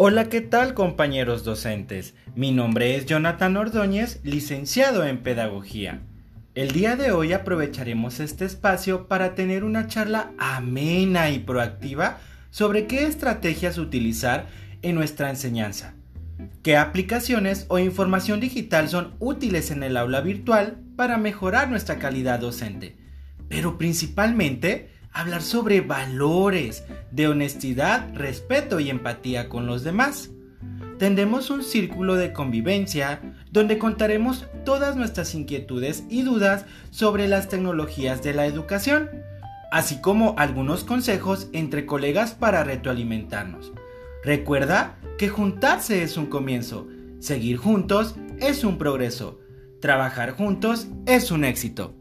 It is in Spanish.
Hola, ¿qué tal compañeros docentes? Mi nombre es Jonathan Ordóñez, licenciado en Pedagogía. El día de hoy aprovecharemos este espacio para tener una charla amena y proactiva sobre qué estrategias utilizar en nuestra enseñanza, qué aplicaciones o información digital son útiles en el aula virtual para mejorar nuestra calidad docente, pero principalmente hablar sobre valores de honestidad, respeto y empatía con los demás. Tendremos un círculo de convivencia donde contaremos todas nuestras inquietudes y dudas sobre las tecnologías de la educación, así como algunos consejos entre colegas para retroalimentarnos. Recuerda que juntarse es un comienzo, seguir juntos es un progreso, trabajar juntos es un éxito.